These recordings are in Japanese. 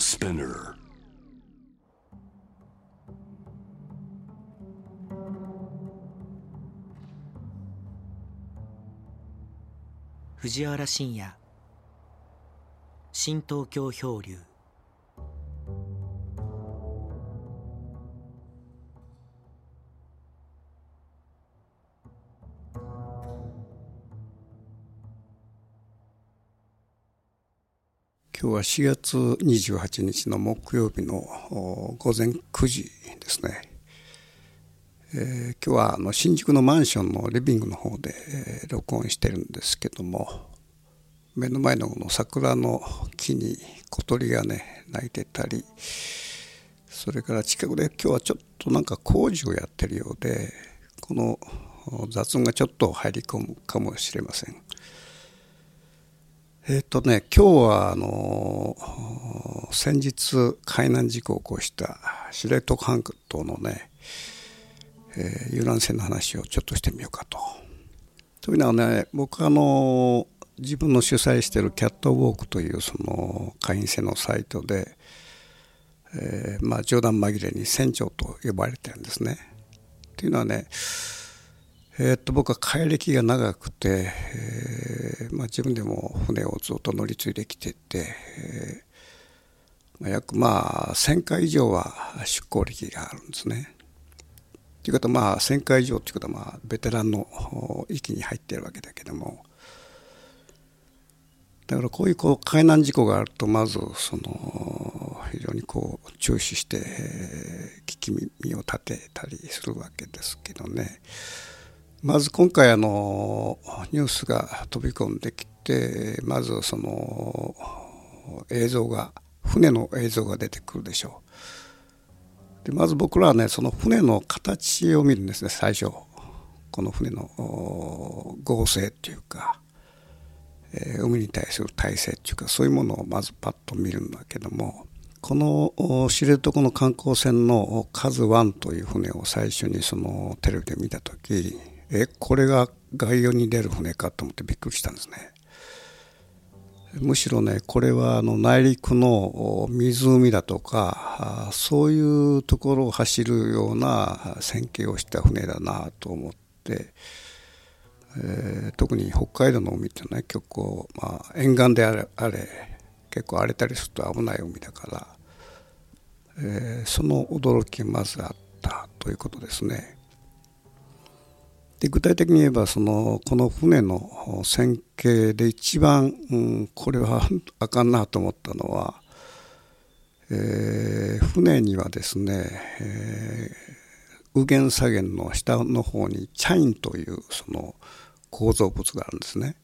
Spinner. 藤原信也新東京漂流今日は4月28日の木曜日の午前9時ですね、えー、今日はあの新宿のマンションのリビングの方で、録音してるんですけども目の前のこの桜の木に小鳥がね鳴いてたりそれから近くで今日はちょっとなんか工事をやってるようでこの雑音がちょっと入り込むかもしれません。えっ、とね今日はあの先日海難事故を起こした知床半島のね、えー、遊覧船の話をちょっとしてみようかと。というのはね僕はあの自分の主催してるキャットウォークというその会員制のサイトで、え、まあ冗談紛れに船長と呼ばれてるんですね。っていうのはねえー、っと僕は帰歴が長くて、えーまあ、自分でも船をずっと乗り継いできてて、えーまあ、約まあ1,000回以上は出航歴があるんですね。ということはまあ1,000回以上ということはまあベテランの域に入っているわけだけどもだからこういうこう海難事故があるとまずその非常にこう注視して聞き耳を立てたりするわけですけどね。まず今回あのニュースが飛び込んできてまずその映像が船の映像が出てくるでしょう。でまず僕らはねその船の形を見るんですね最初。この船の合成っていうか、えー、海に対する体制っていうかそういうものをまずパッと見るんだけどもこの知床の観光船の「カズワンという船を最初にそのテレビで見た時えこれが外洋に出る船かと思ってびっくりしたんですね。むしろねこれはあの内陸の湖だとかそういうところを走るような線形をした船だなと思って、えー、特に北海道の海ってね結構、まあ、沿岸であれあれ結構荒れたりすると危ない海だから、えー、その驚きがまずあったということですね。で具体的に言えばそのこの船の線形で一番、うん、これはあかんなと思ったのは、えー、船にはですね、えー、右舷左舷の下の方にチャインというその構造物があるんですね。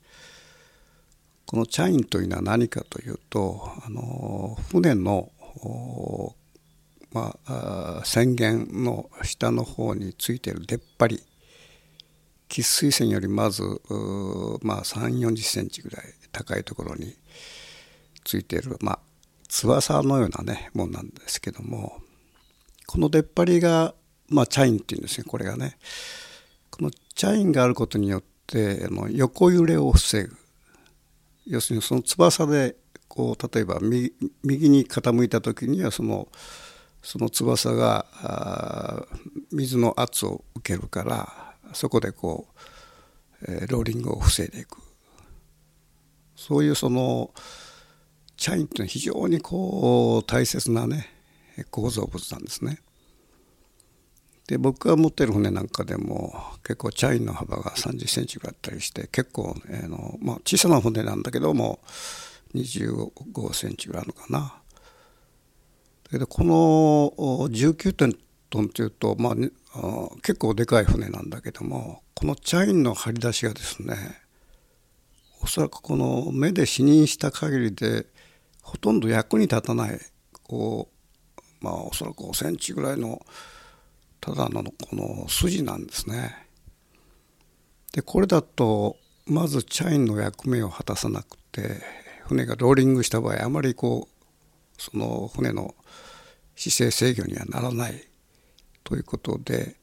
このチャインというのは何かというとあの船のまあ、宣言の下の方についている出っ張り喫水線よりまずまあ3 4 0センチぐらい高いところについている、まあ、翼のようなねもんなんですけどもこの出っ張りが、まあ、チャインっていうんですねこれがね。このチャインがあることによってあの横揺れを防ぐ。要するにその翼でこう例えば右右に傾いた時にはそのその翼が水の圧を受けるからそこでこう、えー、ローリングを防いでいくそういうそのチャインっていうのは非常にこう大切なね構造物なんですね。で僕が持ってる船なんかでも結構チャインの幅が30センチぐらいあったりして結構、ね、あの、まあ、小さな船なんだけども25センチぐらいあるのかな。だけどこの19点トンっていうと、まあ、結構でかい船なんだけどもこのチャインの張り出しがですねおそらくこの目で視認した限りでほとんど役に立たないこうまあおそらく5センチぐらいのただのこの筋なんですね。でこれだとまずチャインの役目を果たさなくて船がローリングした場合あまりこうその船の姿勢制御にはならないということで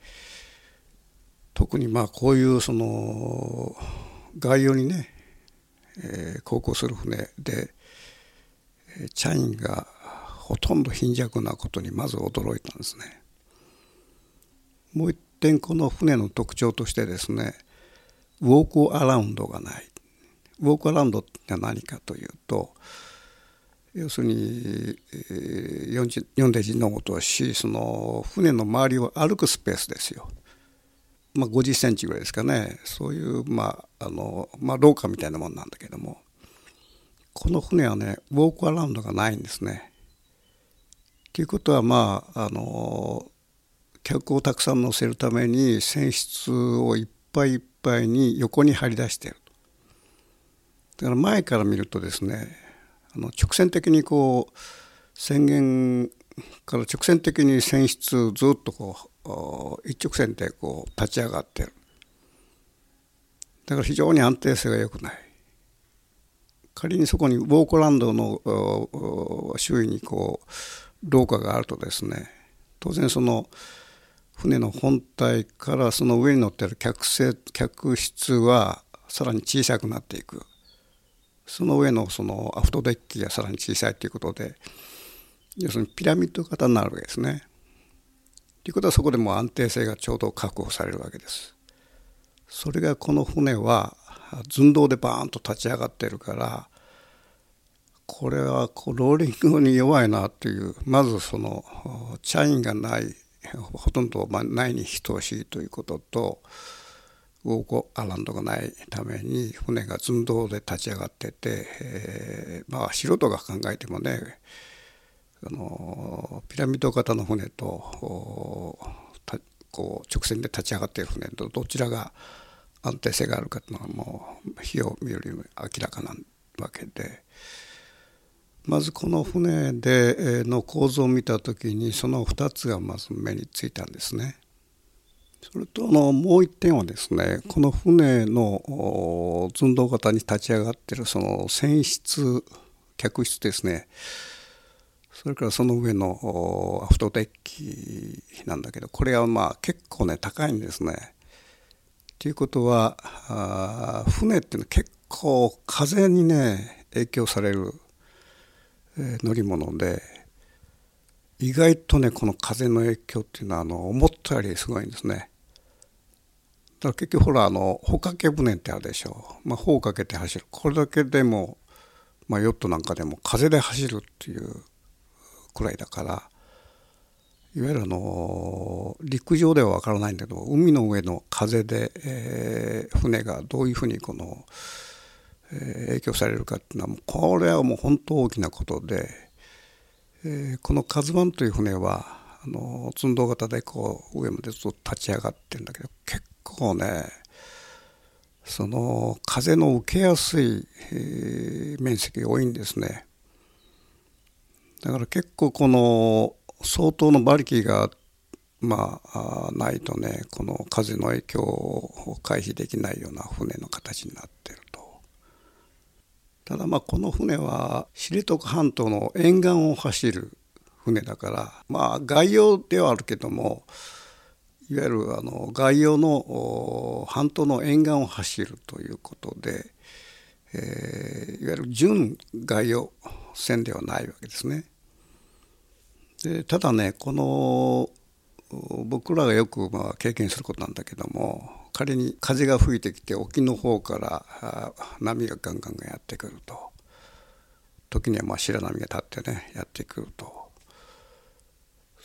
特にまあこういうその外洋にね、えー、航行する船でチャイがほとんど貧弱なことにまず驚いたんですね。もう一点この船の特徴としてですねウォークアラウンドがないウォークアラウンドって何かというと要するに読んで字のごとをしその船の周りを歩くスペースですよ。まあ、50センチぐらいですかねそういうまああの、まあ、廊下みたいなもんなんだけどもこの船はねウォークアラウンドがないんですね。ということはまああの客をたくさん乗せるために船室をいっぱいいっぱいに横に張り出してるだから前から見るとですねあの直線的にこう宣言から直線的に船室ずっとこう一直線でこう立ち上がってる。だから非常に安定性が良くない。仮にそこにウォークランドの周囲にこう廊下があるとですね当然その船の本体からその上に乗ってる客客室はさらに小さくなっていく。その上のそのアフトデッキがさらに小さいということで要するにピラミッド型になるわけですね。ということはそこでも安定性がちょうど確保されるわけです。それがこの船は寸胴でバーンと立ち上がってるからこれはローリングに弱いなというまずそのチャインがないほとんどないに等しいということとウォークアランドがないために船が寸胴で立ち上がってて、えー、まあ素人が考えてもねあのピラミッド型の船とこう直線で立ち上がっている船とどちらが安定性があるかというのはもう火を見るよりも明らかなわけでまずこの船での構造を見た時にその2つがまず目についたんですね。それとあのもう一点はですねこの船の寸胴型に立ち上がってるその船室客室ですねそれからその上のアフトデッキなんだけどこれはまあ結構ね高いんですね。ということは船っていうのは結構風にね影響される乗り物で意外とねこの風の影響っていうのはあの思ったよりすごいんですね。だから結局ほらあの帆掛け船ってあるでしょう、まあ、帆をかけて走る。これだけでも、まあ、ヨットなんかでも風で走るっていうくらいだからいわゆるあの陸上では分からないんだけど海の上の風で、えー、船がどういうふうにこの、えー、影響されるかっていうのはもうこれはもう本当大きなことで、えー、この「カズワンという船はあの寸胴型でこう上までずっと立ち上がってるんだけど結構ねその風の受けやすい、えー、面積が多いんですね。だから結構この相当の馬力がまあないとねこの風の影響を回避できないような船の形になってると。ただまあこの船は知床半島の沿岸を走る船だからまあ外洋ではあるけどもいわゆるあの外洋の半島の沿岸を走るということで、えー、いわゆる準外洋船ではないわけですね。でただねこの僕らがよくまあ経験することなんだけども仮に風が吹いてきて沖の方から波がガンガンがやってくると時にはまあ白波が立ってねやってくると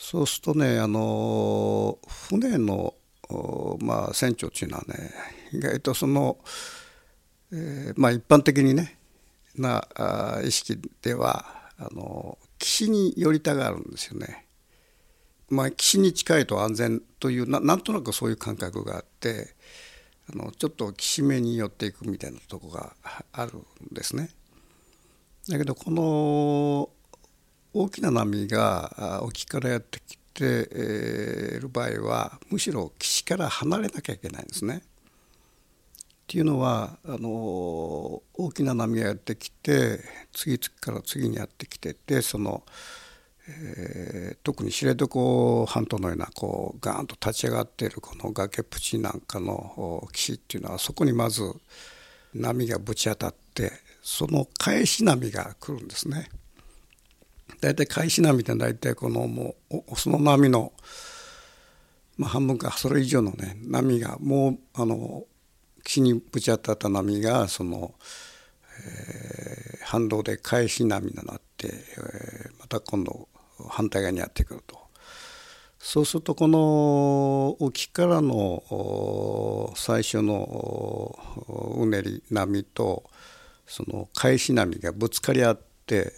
そうするとねあの船の、まあ、船長っていうのはね意外とその、えー、まあ一般的にねな意識ではあの岸に寄りたがるんですよね。まあ、岸に近いと安全というななんとなくそういう感覚があってあのちょっと岸目に寄っていくみたいなとこがあるんですね。だけどこの大きな波が沖からやってきている場合はむしろ岸から離れなきゃいけないんですね。っていうのはあの大きな波がやってきて次々から次にやってきててその、えー、特に知床半島のようなこうガーンと立ち上がっているこの崖っぷちなんかの岸っていうのはそこにまず波がぶち当たってその返し波が来るんですね。大体海士波って大体このもうその波の、まあ、半分かそれ以上のね波がもうあの岸にぶち当たった波がその、えー、反動で返し波になって、えー、また今度反対側にやってくると。そうするとこの沖からの最初のうねり波とその返し波がぶつかり合って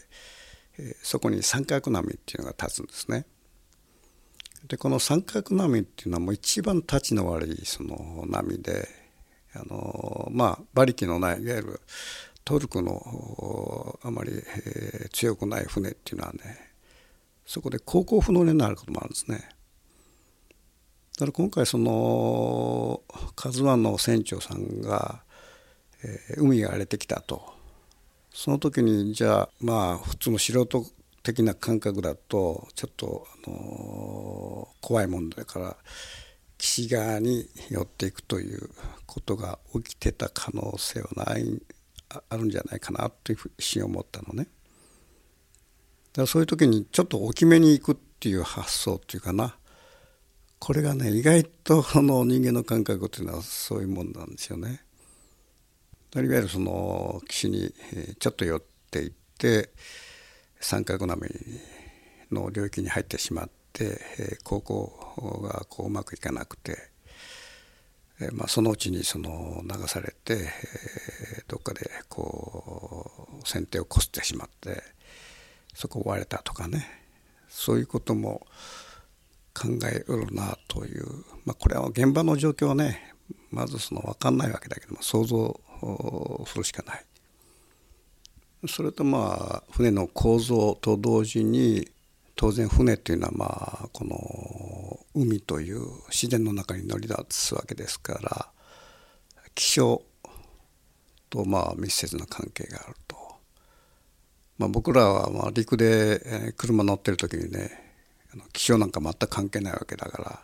そこに三角波っていうのが立つんですね。でこの三角波っていうのはもう一番立ちの悪いその波であのまあ馬力のないいわゆるトルクのあまり、えー、強くない船っていうのはねそこで航行不能になることもあるんですね。だから今回その「カズワンの船長さんが、えー、海が荒れてきたとその時にじゃあまあ普通の素人的な感覚だとちょっと、あのー、怖いもんだから岸側に寄っていくということが起きてた可能性はないあるんじゃないかなというふうに思ったのね。だからそういう時にちょっと大きめに行くっていう発想っていうかなこれがね意外とあの人間の感覚っていうのはそういうもんなんですよね。いわゆるその岸にちょっと寄っていって三角波の領域に入ってしまって航行がこううまくいかなくて、まあ、そのうちにその流されてどっかでこう船底をこすってしまってそこを割れたとかねそういうことも考えうるなという、まあ、これは現場の状況はねまずその分かんないわけだけども想像するしかない。それとまあ船の構造と同時に当然船っていうのはまあこの海という自然の中に乗り出すわけですから気象とまあ密接な関係があると。まあ、僕らはまあ陸で車乗ってる時にね気象なんか全く関係ないわけだから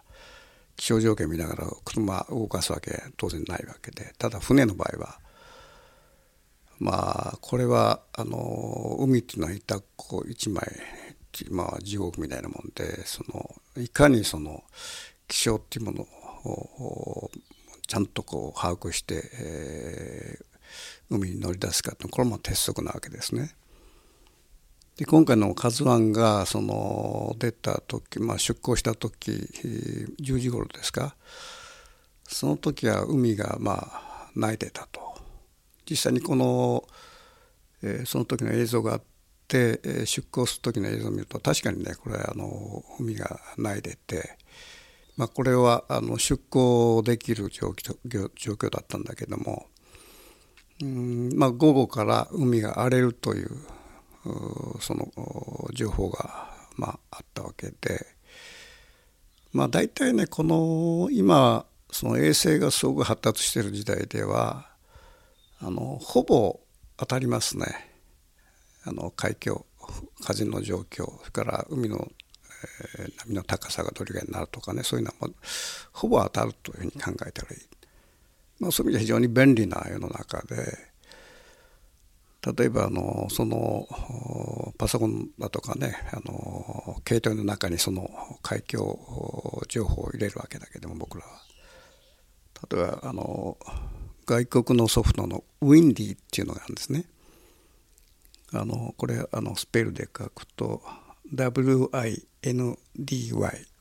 気象条件見ながら車動かすわけ当然ないわけでただ船の場合はまあこれはあの海っていうのは板こう一枚まあ地獄みたいなもんでそのいかにその気象っていうものをちゃんとこう把握して、えー、海に乗り出すかってこれも鉄則なわけですね。で今回の「カズワンがその出た時、まあ、出港した時10時頃ですかその時は海がまあ泣いてたと実際にこの、えー、その時の映像があって、えー、出港する時の映像を見ると確かにねこれあの海が泣いてて、まあ、これはあの出港できる状況状況だったんだけどもうんまあ午後から海が荒れるというその情報が、まあ、あったわけで、まあ、大体ねこの今その衛星がすごく発達している時代ではあのほぼ当たりますね。あの海峡風の状況それから海の、えー、波の高さがどれぐらいになるとかねそういうのはほぼ当たるというふうに考えたらいい、まあ、そういう意味で非常に便利な世の中で例えばあのそのパソコンだとかねあの携帯の中にその海峡情報を入れるわけだけども僕らは。例えばあの外国のソフトのウィンディっていうのがあるんですね。あのこれあのスペルで書くと WINDY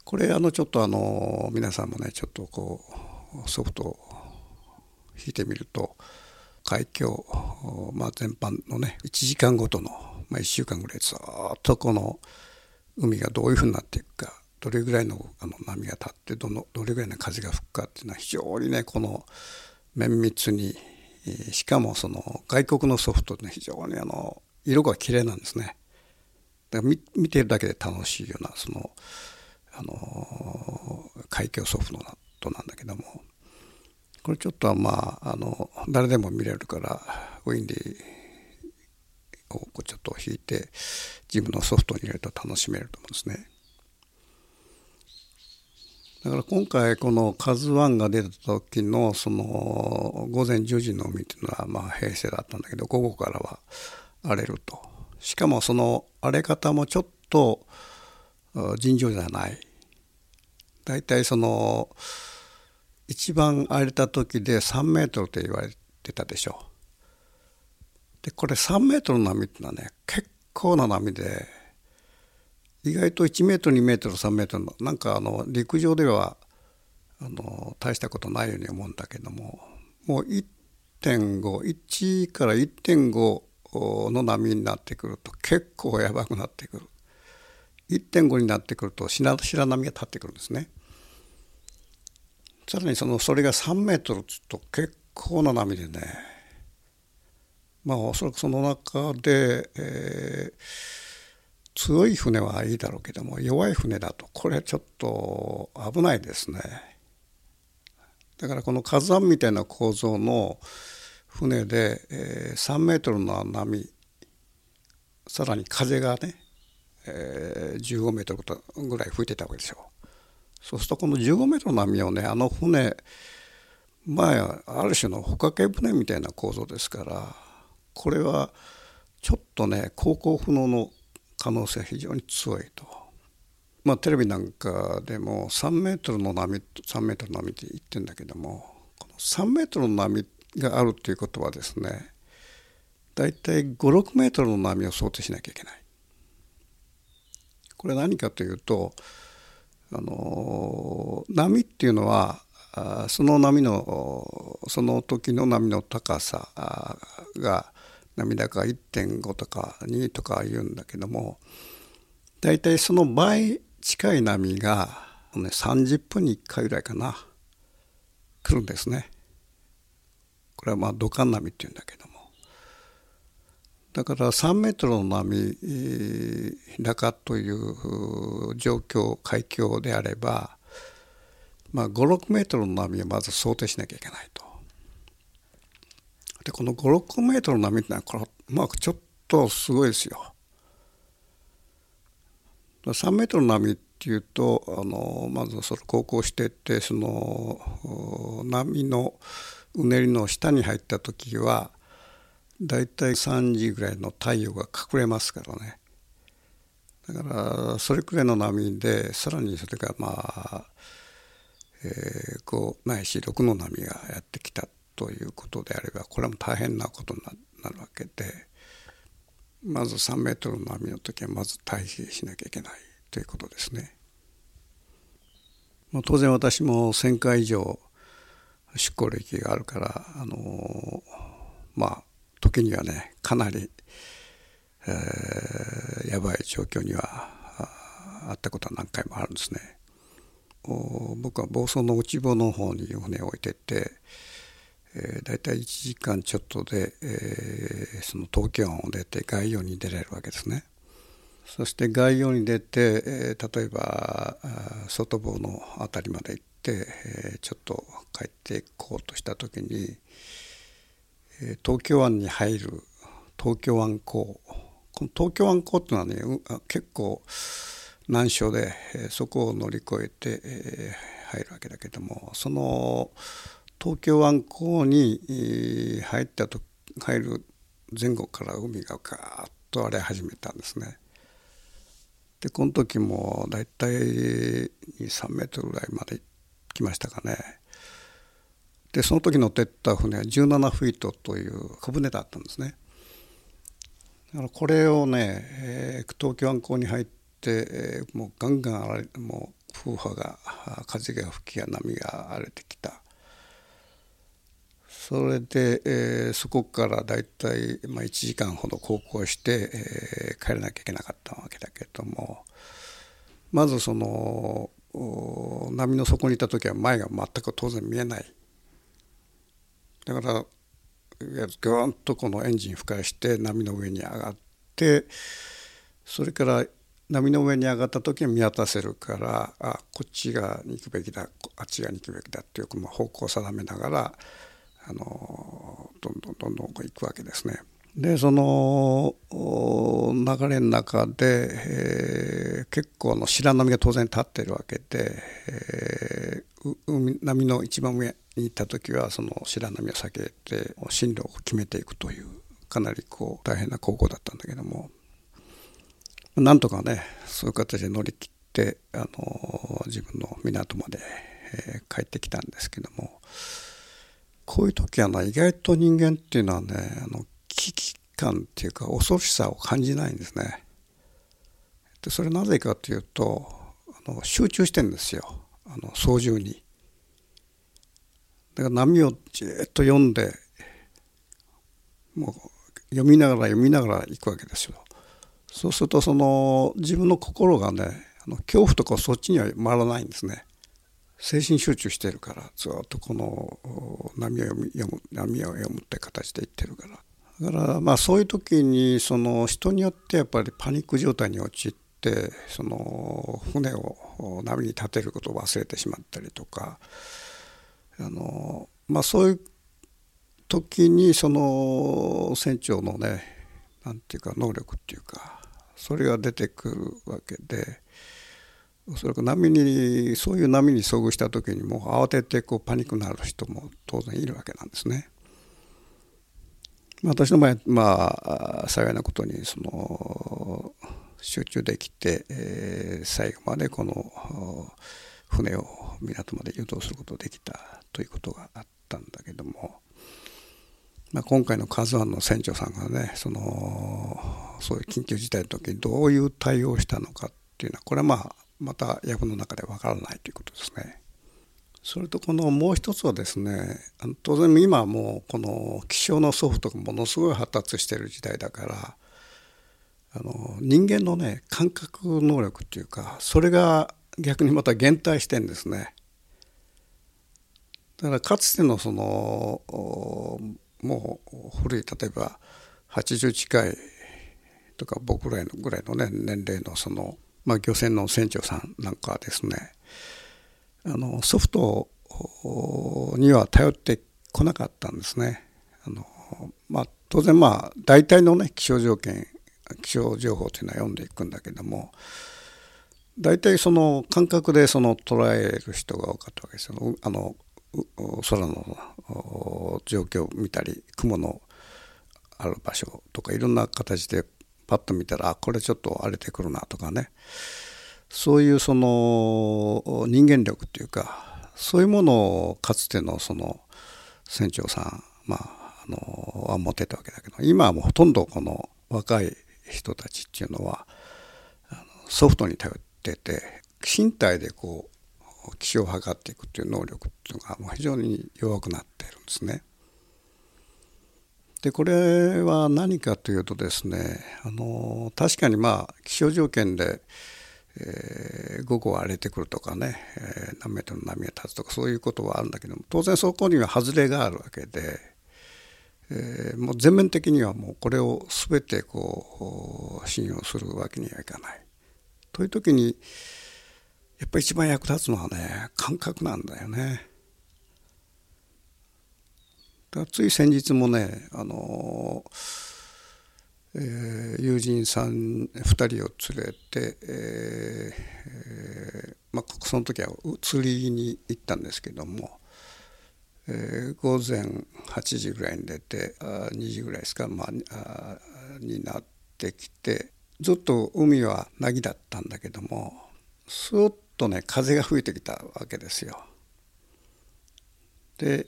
これあのちょっとあの皆さんもねちょっとこうソフトを引いてみると海峡、まあ、全般のね1時間ごとの、まあ、1週間ぐらいずっとこの海がどういうふうになっていくかどれぐらいのあの波が立ってどのどれぐらいの風が吹くかっていうのは非常にねこの綿密にしかもその外国のソフトって非常にあの色が綺麗なんですね。だから見てるだけで楽しいようなそのあの海峡ソフトなんだけどもこれちょっとはまああの誰でも見れるからウィンディをちょっと引いて自分のソフトに入れると楽しめると思うんですね。だから今回この「カズワンが出た時のその午前10時の海っていうのはまあ平成だったんだけど午後からは荒れると。しかもその荒れ方もちょっと尋常じゃない。大体その一番荒れた時で3メートルと言われてたでしょ。うでこれ3メートルの波っていうのはね結構な波で意外と1メートル2メートル3メートルのなんかあの陸上ではあの大したことないように思うんだけどももう1.51から1.5の波になってくると結構やばくなってくる。1.5になってくると白白波が立ってくるんですね。さらにそのそれが3メートルつと結構な波でね。まあおそらくその中で、えー、強い船はいいだろうけども弱い船だとこれちょっと危ないですね。だからこの火山みたいな構造の船で、えー、3メートルの波さらに風がね、えー、15メートルぐらい吹いてたわけでしょ。うそうするとこの15メートルの波をねあの船前あある種の帆掛け船みたいな構造ですからこれはちょっとね航行不能の可能性が非常に強いと。まあ、テレビなんかでも3メートルの波3メートルの波って言ってるんだけどもこの3メートルの波があるっていうことはですね大体56メートルの波を想定しなきゃいけない。これ何かというとあの波っていうのはその波のその時の波の高さが波高1.5とか2とか言うんだけども大体その倍近い波が、ね、30分に1回ぐらいかな来るんですね。これはまあ土管波っていうんだけどもだから3メートルの波高という状況海峡であれば、まあ、56メートルの波をまず想定しなきゃいけないと。でこの56メートルの波ってのはこれ、まあ、ちょっとすごいですよ。3メートルの波っていうとあのまずそれ航行してってその波のうねりの下に入った時はだいたい3時ぐらいの太陽が隠れますからねだからそれくらいの波でさらにそれがまあ、えー、5ないし6の波がやってきたということであればこれも大変なことになるわけでまず3メートルの波の時はまず退避しなきゃいけないということですね。ま当然私も1,000回以上出航歴があるからあのまあ時にはねかなり、えー、やばい状況にはあったことは何回もあるんですね。僕は房総の内房の方に船を置いてって、えー、大体1時間ちょっとで、えー、その東京湾を出て外洋に出れるわけですね。そして外洋に出て、えー、例えば外房の辺りまで行って、え、ちょっと帰っていこうとした時に、え、東京湾に入る東京湾港この東京湾港っていうのはね結構難所で、え、そこを乗り越えて、えー、入るわけだけどもその東京湾港に、えー、入ったと入る前後から海がガーッと荒れ始めたんですね。でこの時もだいたい3メートルぐらいまで来ましたかね。でその時乗ってった船は17フィートという小舟だったんですね。だからこれをね、えー、東京湾港に入って、えー、もうガンガン荒れもう風波が風が吹きや波が荒れてきた。それで、えー、そこからだいたい、まあ、1時間ほど航行して、えー、帰らなきゃいけなかったわけだけどもまずその波の底にいた時は前が全く当然見えない。だからぐわんとこのエンジン吹かして波の上に上がってそれから波の上に上がった時に見渡せるからあこっち側に行くべきだあっち側に行くべきだっていう方向を定めながらあのどんどんどんどん行くわけですね。でその流れの中で、えー、結構の白波が当然立ってるわけで、えー、海波の一番上に行った時はその白波を避けて進路を決めていくというかなりこう大変な高校だったんだけどもなんとかねそういう形で乗り切ってあの自分の港まで、えー、帰ってきたんですけどもこういう時は、意外と人間っていうのはねあの危機感っていうか恐ろしさを感じないんですね。でそれなぜかというとあの集中してんですよあの操縦に。だから波をじっと読んでもう読みながら読みながら行くわけですよ。そうするとその自分の心がねあの恐怖とかそっちには回らないんですね。精神集中してるからずっとこの波を読む波を読むって形で言ってるからだからまあそういう時にその人によってやっぱりパニック状態に陥ってその船を波に立てることを忘れてしまったりとかあのまあそういう時にその船長のねなんていうか能力っていうかそれが出てくるわけで。おそらく波にそういう波に遭遇した時にも慌ててこうパニックになる人も当然いるわけなんですね。私の場合まあ幸いなことにその集中できて、えー、最後までこの船を港まで誘導することができたということがあったんだけども、まあ、今回の「カズワンの船長さんがねそのそういう緊急事態の時にどういう対応をしたのかっていうのはこれはまあまた役の中でわからないということですね。それとこのもう一つはですね当然今はもうこの気象のソフトがものすごい発達している時代だからあの人間のね感覚能力っていうかそれが逆にまた減退してんですね。だからかつてのそのもう古い例えば80近いとか僕らぐらいのね年齢のそのまあ、漁船の船長さんなんかはですねあのソフトには頼ってこなかったんですね。あのまあ、当然まあ大体のね気象条件気象情報というのは読んでいくんだけども大体その感覚でその捉える人が多かったわけですよ。あの空の状況を見たり雲のある場所とかいろんな形でパッと見たらあこれちょっと荒れてくるなとかねそういうその人間力っていうかそういうものをかつてのその船長さんまああのは持ってたわけだけど今はもうほとんどこの若い人たちっていうのはソフトに頼ってて身体でこう気象を測っていくっていう能力っていうのがもう非常に弱くなってるんですね。でこれは何かというとですねあの確かにまあ気象条件で、えー、午後は荒れてくるとかね、えー、何メートルの波が立つとかそういうことはあるんだけども当然そこには外れがあるわけで、えー、もう全面的にはもうこれを全てこう信用するわけにはいかない。という時にやっぱり一番役立つのはね感覚なんだよね。つい先日もねあの、えー、友人さん2人を連れて、えーまあ、その時は釣りに行ったんですけども、えー、午前8時ぐらいに出てあ2時ぐらいですか、まあ、あになってきてずっと海は凪だったんだけどもスーッとね風が吹いてきたわけですよ。で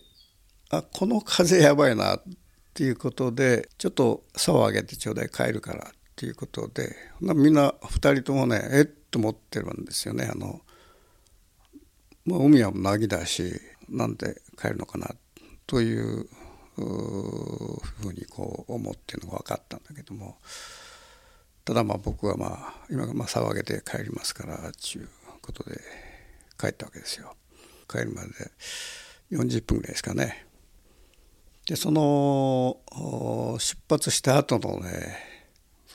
あこの風やばいなっていうことでちょっと竿を上げてちょうだい帰るからっていうことでみんな2人ともねえっと思ってるんですよねあの、まあ、海は凪だしなんで帰るのかなというふうにこう思ってるのが分かったんだけどもただまあ僕はまあ今まあ竿を上げて帰りますからということで帰ったわけですよ。帰るまで40分ぐらいですかね。でその出発した後のね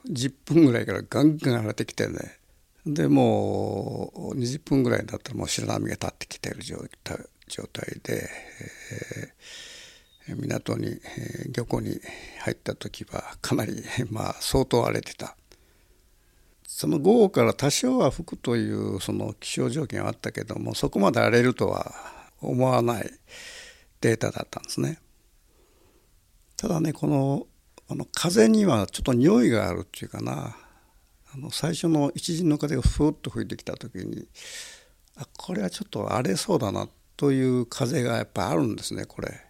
10分ぐらいからガンガン荒れてきてねでもう20分ぐらいだったらもう白波が立ってきてる状態状態で、えー、港に、えー、漁港に入った時はかなり まあ相当荒れてた。その午後から多少は吹くというその気象条件はあったけどもそこまで荒れるとは思わないデータだったんですね。ただねこのあの風にはちょっと匂いがあるっていうかなあの最初の一陣の風がふーっと吹いてきた時にあこれはちょっと荒れそうだなという風がやっぱあるんですねこれ。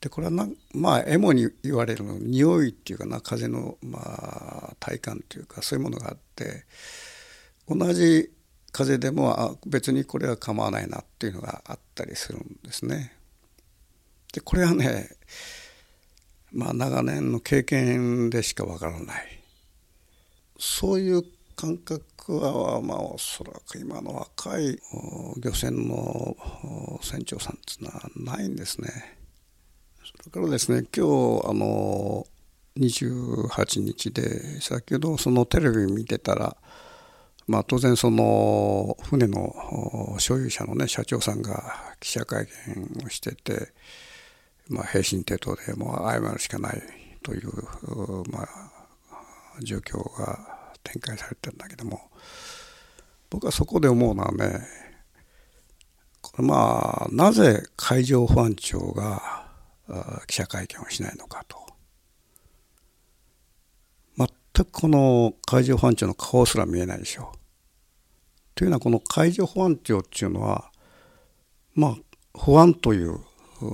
でこれはなまあエモに言われるの匂いっていうかな風のまあ体感っていうかそういうものがあって同じ風でもあ別にこれは構わないなっていうのがあったりするんですね。でこれはねまあ長年の経験でしかわからないそういう感覚はまあおそらく今の若い漁船の船長さんっていうのはないんですね。それからですね今日あの28日で先ほどそのテレビ見てたらまあ、当然その船の所有者のね社長さんが記者会見をしてて、まあ、平身低頭でもう謝るしかないという、まあ、状況が展開されてるんだけども僕はそこで思うのはねこれまあなぜ海上保安庁が記者会見をしないのかと全くこの海上保安庁の顔すら見えないでしょう。というのはこの海上保安庁っていうのはまあ保安という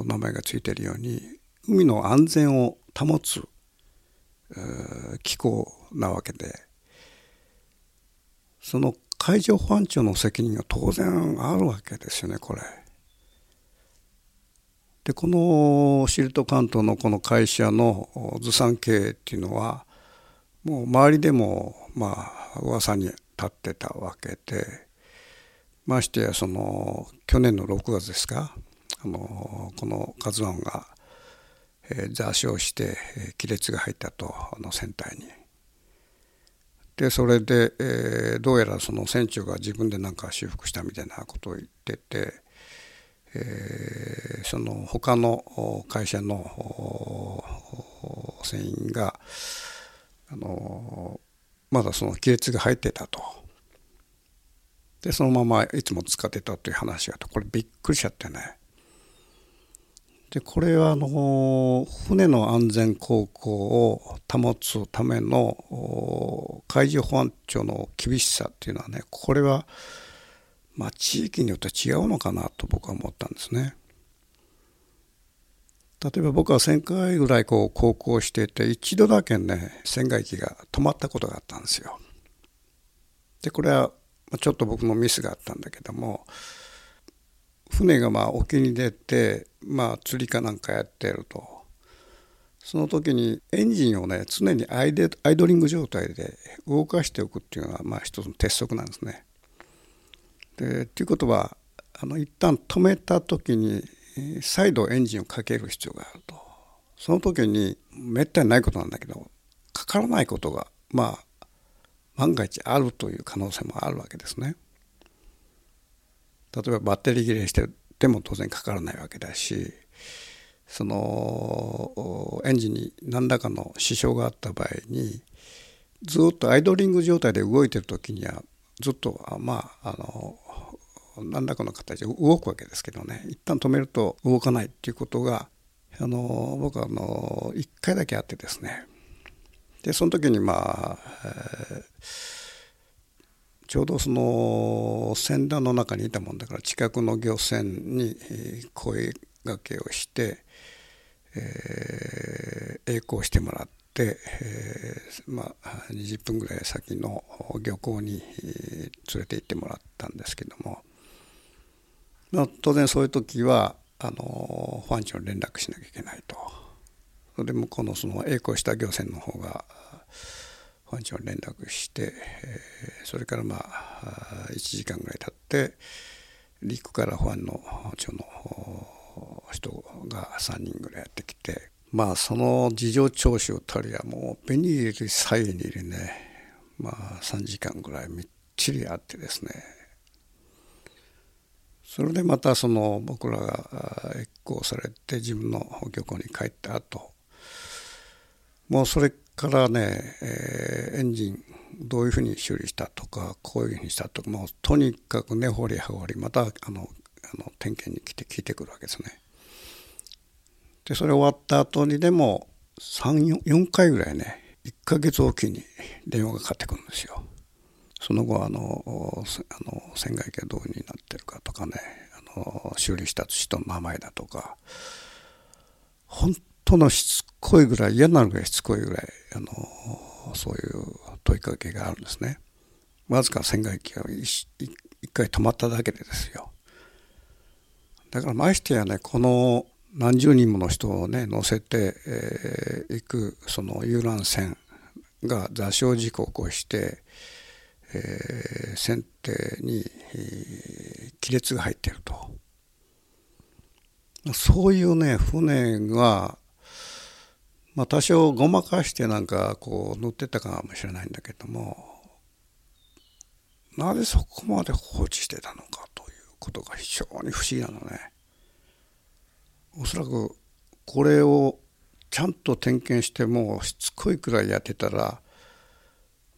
名前がついているように海の安全を保つ、えー、機構なわけでその海上保安庁の責任が当然あるわけですよねこれ。でこの知床関東のこの会社のずさん経営っていうのはもう周りでもまあ噂に立ってたわけでましてやその去年の6月ですかあのこの「カズワンが、えー、座礁して亀裂が入ったとあの船体に。でそれで、えー、どうやらその船長が自分で何か修復したみたいなことを言ってて、えー、その他の会社の船員があのまだその亀裂が入ってたと。でそのままいつも使ってたという話があってこれびっくりしちゃってね。でこれはあの船の安全航行を保つための海上保安庁の厳しさっていうのはねこれはまあ地域によって違うのかなと僕は思ったんですね。例えば僕は1000回ぐらいこう航行していて一度だけね船外機が止まったことがあったんですよ。でこれはちょっと僕のミスがあったんだけども船がまあ沖に出てまあ釣りかなんかやってるとその時にエンジンをね常にアイデアイドリング状態で動かしておくっていうのがまあ一つの鉄則なんですね。でっていうことはあの一旦止めた時に再度エンジンをかける必要があるとその時にめったにないことなんだけどかからないことがまあ万が一あるという可能性もあるわけですね。例えばバッテリー切れしてても当然かからないわけだしそのエンジンに何らかの支障があった場合にずっとアイドリング状態で動いてる時にはずっとまああの何らかの形で動くわけですけどね。一旦止めると動かないっていうことがあの僕はあの1回だけあってですね。でその時にまあ、えー、ちょうどその船団の中にいたもんだから近くの漁船に声がけをして、えー、栄光してもらって、えー、まあ、20分ぐらい先の漁港に連れて行ってもらったんですけどもまあ、当然そういう時はあの保安庁に連絡しなきゃいけないと。それで向こうのその栄光した漁船の方が保安庁に連絡して、えー、それからまあ1時間ぐらい経って陸から保安の庁の人が3人ぐらいやってきてまあその事情聴取を取りはもう紅入り左右に入りねまあ3時間ぐらいみっちりあってですね。それでまたその僕らが越行されて自分の漁港に帰った後もうそれからね、えー、エンジンどういうふうに修理したとかこういうふうにしたとかもうとにかく根掘り葉掘りまたあのあの点検に来て聞いてくるわけですね。でそれ終わった後にでも34回ぐらいね1ヶ月おきに電話がかかってくるんですよ。その後あのあの船外機がどうになってるかとかねあの修理した人の名前だとか本当のしつこいぐらい嫌なのがしつこいぐらいあのそういう問いかけがあるんですね。わずか船外機が一回止まっただけでですよ。だからましてやねこの何十人もの人をね乗せてい、えー、くその遊覧船が座礁事故を起こして、えー、船底に、えー、亀裂が入っているとそういうね船が、まあ、多少ごまかしてなんかこう乗ってたかもしれないんだけどもなぜそこまで放置してたのかということが非常に不思議なのね。おそらくこれをちゃんと点検してもしつこいくらいやってたら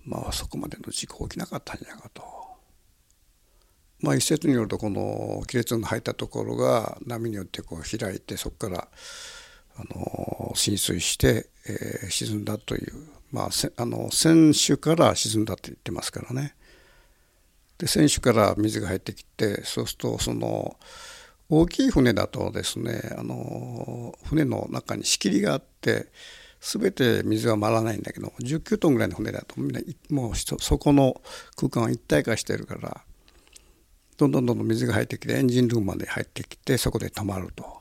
まあそこまでの事故起きなかったんじゃないかと。まあ一説によるとこの亀裂の入ったところが波によってこう開いてそこからあの浸水して、えー、沈んだというまああの船首から沈んだって言ってますからね。で船首から水が入ってきてそうするとその大きい船だとですねあの船の中に仕切りがあって全て水は回らないんだけど19トンぐらいの船だとみんなもうそこの空間は一体化してるからどんどんどんどん水が入ってきてエンジンルームまで入ってきてそこで止まると。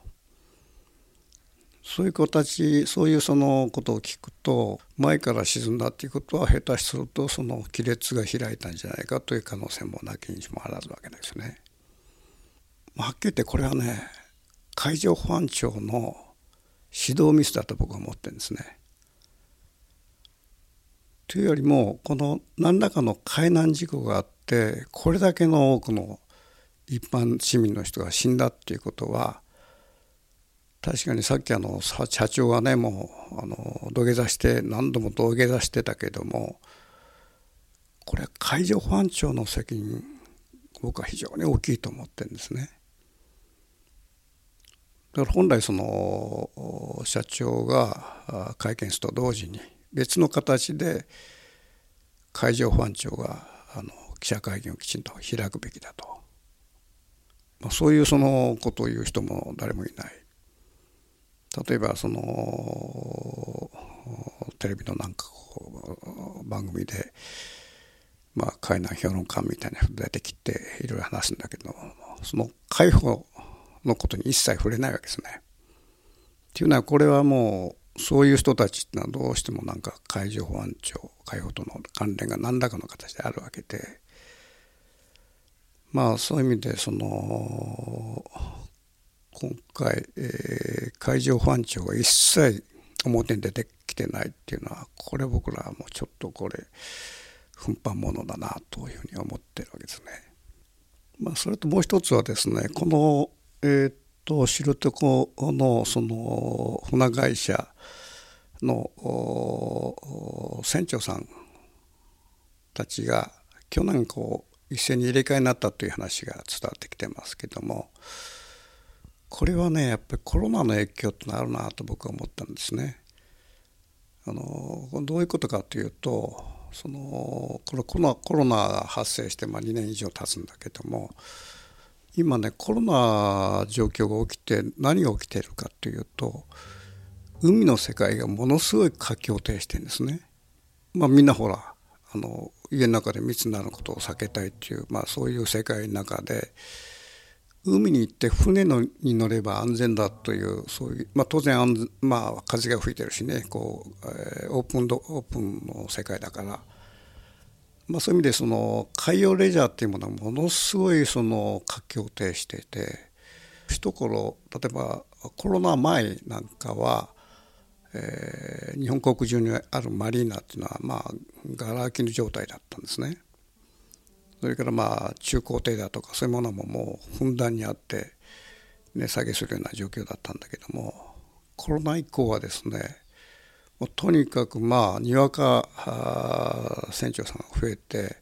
そういう子たちそういうそのことを聞くと前から沈んだっていうことは下手するとその亀裂が開いたんじゃないかという可能性もなきにしもあらずわけですね。はっきり言ってこれはね海上保安庁の指導ミスだと僕は思ってるんですね。というよりもこの何らかの海難事故があってこれだけの多くの一般市民の人が死んだっていうことは確かにさっきあの社長がねもうあの土下座して何度も土下座してたけどもこれ海上保安庁の責任僕は非常に大きいと思ってるんですね。だから本来その社長が会見すると同時に別の形で海上保安庁があの記者会見をきちんと開くべきだと、まあ、そういうそのことを言う人も誰もいない例えばそのテレビのなんかこう番組でまあ海難評論家みたいな人出てきていろいろ話すんだけどその解放のことに一切触れないわけですね。っていうのはこれはもうそういう人たちってのはどうしてもなんか海上保安庁海保との関連が何らかの形であるわけでまあそういう意味でその今回、えー、海上保安庁が一切表に出てきてないっていうのはこれ僕らはもうちょっとこれ奮発ものだなというふうに思ってるわけですね。まあ、それともう一つはですねこのえー、と知床のその船会社の船長さんたちが去年こう一斉に入れ替えになったという話が伝わってきてますけどもこれはねやっぱりコロナの影響ってのあるなと僕は思ったんですね。あのどういうことかというとそのこれコロナが発生してまあ2年以上経つんだけども今ねコロナ状況が起きて何が起きているかというと海の世界がものすごい活況を呈してるんですね。まあ、みんなほらあの家の中で密になることを避けたいっていう、まあ、そういう世界の中で海に行って船のに乗れば安全だというそういう、まあ、当然安、まあ、風が吹いてるしねこう、えー、オープンドオープンの世界だから。まあ、そういう意味でその海洋レジャーっていうものはものすごいその活況を呈していて一頃例えばコロナ前なんかは、えー、日本国中にあるマリーナっていうのはまあがら空きの状態だったんですね。それからまあ中高艇だとかそういうものももうふんだんにあって値下げするような状況だったんだけどもコロナ以降はですねもうとにかくまあにわか船長さんが増えて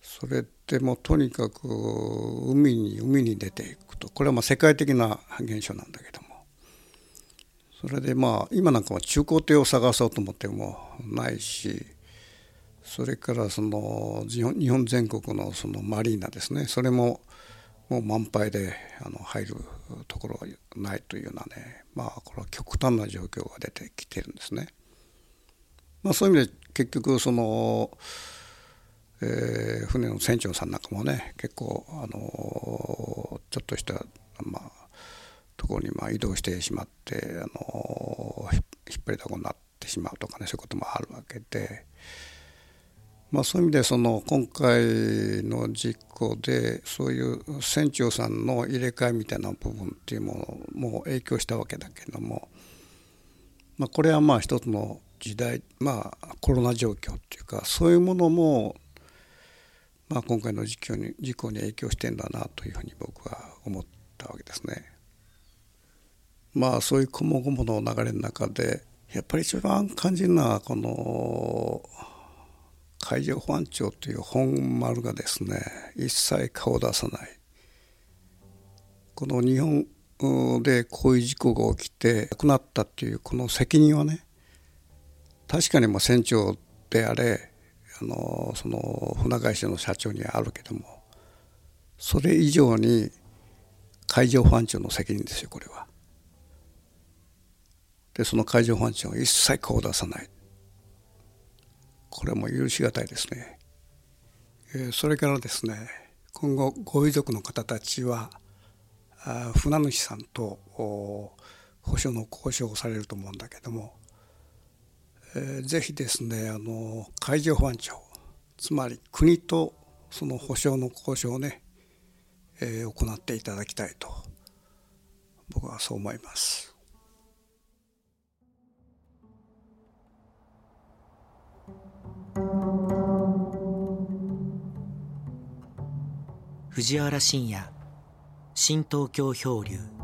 それでもうとにかく海に海に出ていくと。これはまあ世界的な現象なんだけども。それでまあ今なんかは中古艇を探そうと思ってもないしそれからその日本全国のそのマリーナですねそれももう満杯であの入るところがないというようなねまあこれは極端な状況が出てきてるんですね。まあ、そういう意味で結局その、えー、船の船長さんなんかもね結構あのちょっとしたまあところにまあ移動してしまってあの引っ張りだこになってしまうとかねそういうこともあるわけで。まあ、そういう意味でその今回の事故でそういう船長さんの入れ替えみたいな部分っていうものも影響したわけだけども、まあ、これはまあ一つの時代まあコロナ状況っていうかそういうものも、まあ、今回の事故に事故に影響してんだなというふうに僕は思ったわけですね。まあそういうこもごもの流れの中でやっぱり一番感じるのはこの海上保安庁という本丸がですね一切顔を出さないこの日本でこういう事故が起きて亡くなったっていうこの責任はね確かにも船長であれあのその船会社の社長にはあるけどもそれ以上に海上保安庁の責任ですよこれは。でその海上保安庁は一切顔を出さないこれも許し難いですね。それからですね今後ご遺族の方たちは船主さんと保証の交渉をされると思うんだけども、えー、ぜひですねあの海上保安庁つまり国とその保証の交渉をね、え、行っていただきたいと僕はそう思います。藤原信也新東京漂流。